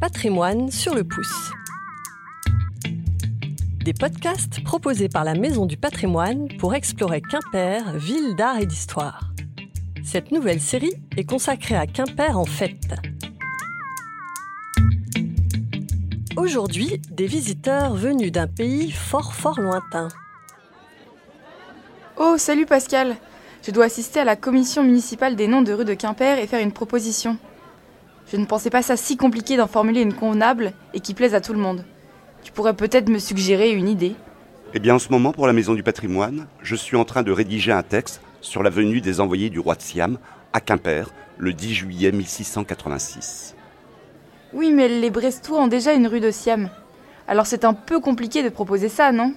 Patrimoine sur le pouce. Des podcasts proposés par la Maison du Patrimoine pour explorer Quimper, ville d'art et d'histoire. Cette nouvelle série est consacrée à Quimper en fête. Aujourd'hui, des visiteurs venus d'un pays fort fort lointain. Oh, salut Pascal Je dois assister à la commission municipale des noms de rues de Quimper et faire une proposition. Je ne pensais pas ça si compliqué d'en formuler une convenable et qui plaise à tout le monde. Tu pourrais peut-être me suggérer une idée? Eh bien, en ce moment, pour la Maison du Patrimoine, je suis en train de rédiger un texte sur la venue des envoyés du roi de Siam à Quimper le 10 juillet 1686. Oui, mais les Brestois ont déjà une rue de Siam. Alors c'est un peu compliqué de proposer ça, non?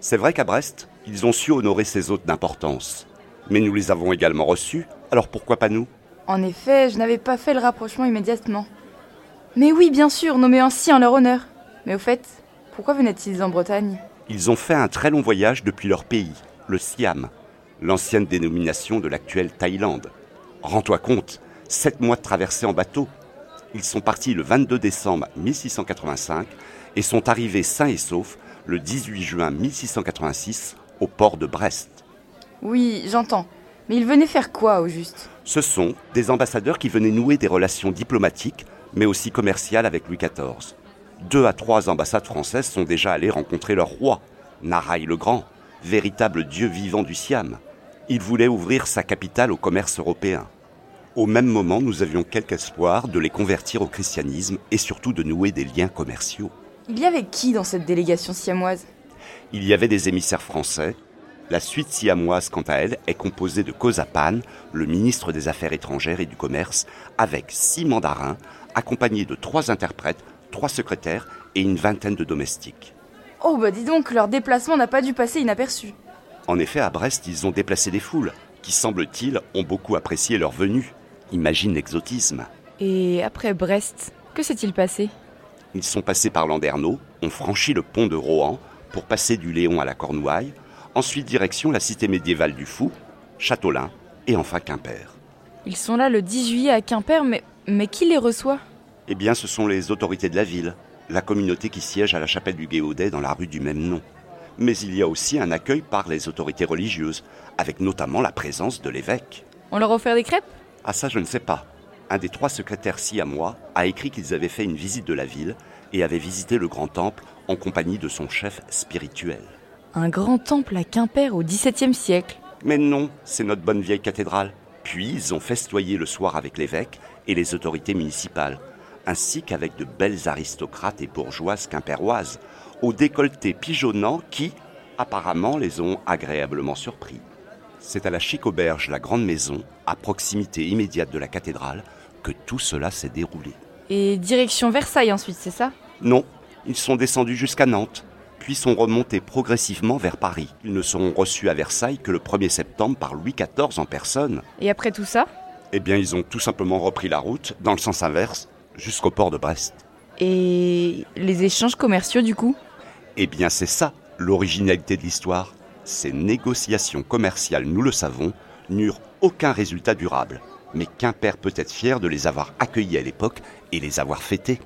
C'est vrai qu'à Brest, ils ont su honorer ces hôtes d'importance. Mais nous les avons également reçus, alors pourquoi pas nous? En effet, je n'avais pas fait le rapprochement immédiatement. Mais oui, bien sûr, nommé ainsi en leur honneur. Mais au fait, pourquoi venaient-ils en Bretagne? Ils ont fait un très long voyage depuis leur pays, le Siam, l'ancienne dénomination de l'actuelle Thaïlande. Rends-toi compte, sept mois de traversée en bateau. Ils sont partis le 22 décembre 1685 et sont arrivés sains et saufs le 18 juin 1686 au port de Brest. Oui, j'entends. Mais ils venaient faire quoi au juste? Ce sont des ambassadeurs qui venaient nouer des relations diplomatiques, mais aussi commerciales avec Louis XIV. Deux à trois ambassades françaises sont déjà allées rencontrer leur roi, Naraï le Grand, véritable dieu vivant du Siam. Il voulait ouvrir sa capitale au commerce européen. Au même moment, nous avions quelque espoir de les convertir au christianisme et surtout de nouer des liens commerciaux. Il y avait qui dans cette délégation siamoise? Il y avait des émissaires français. La suite siamoise, quant à elle, est composée de Kozapan, le ministre des Affaires étrangères et du Commerce, avec six mandarins, accompagnés de trois interprètes, trois secrétaires et une vingtaine de domestiques. Oh bah dis donc, leur déplacement n'a pas dû passer inaperçu. En effet, à Brest, ils ont déplacé des foules, qui, semble-t-il, ont beaucoup apprécié leur venue. Imagine l'exotisme. Et après Brest, que s'est-il passé? Ils sont passés par Landerneau, ont franchi le pont de Rohan pour passer du Léon à la Cornouaille, ensuite direction la cité médiévale du Fou, Châteaulin et enfin Quimper. Ils sont là le 10 juillet à Quimper, mais, mais qui les reçoit? Eh bien, ce sont les autorités de la ville, la communauté qui siège à la chapelle du Guéaudet dans la rue du même nom. Mais il y a aussi un accueil par les autorités religieuses, avec notamment la présence de l'évêque. On leur a offert des crêpes? Ah ça, je ne sais pas. Un des trois secrétaires siamois a écrit qu'ils avaient fait une visite de la ville et avaient visité le grand temple en compagnie de son chef spirituel. Un grand temple à Quimper au XVIIe siècle. Mais non, c'est notre bonne vieille cathédrale. Puis ils ont festoyé le soir avec l'évêque et les autorités municipales, ainsi qu'avec de belles aristocrates et bourgeoises quimpéroises, au décolleté pigeonnant qui, apparemment, les ont agréablement surpris. C'est à la chic auberge La Grande Maison, à proximité immédiate de la cathédrale, que tout cela s'est déroulé. Et direction Versailles ensuite, c'est ça? Non, ils sont descendus jusqu'à Nantes, puis sont remontés progressivement vers Paris. Ils ne seront reçus à Versailles que le 1er septembre par Louis XIV en personne. Et après tout ça? Eh bien, ils ont tout simplement repris la route, dans le sens inverse, jusqu'au port de Brest. Et les échanges commerciaux du coup? Eh bien, c'est ça, l'originalité de l'histoire. Ces négociations commerciales, nous le savons, n'eurent aucun résultat durable. Mais Quimper peut être fier de les avoir accueillis à l'époque et les avoir fêtés.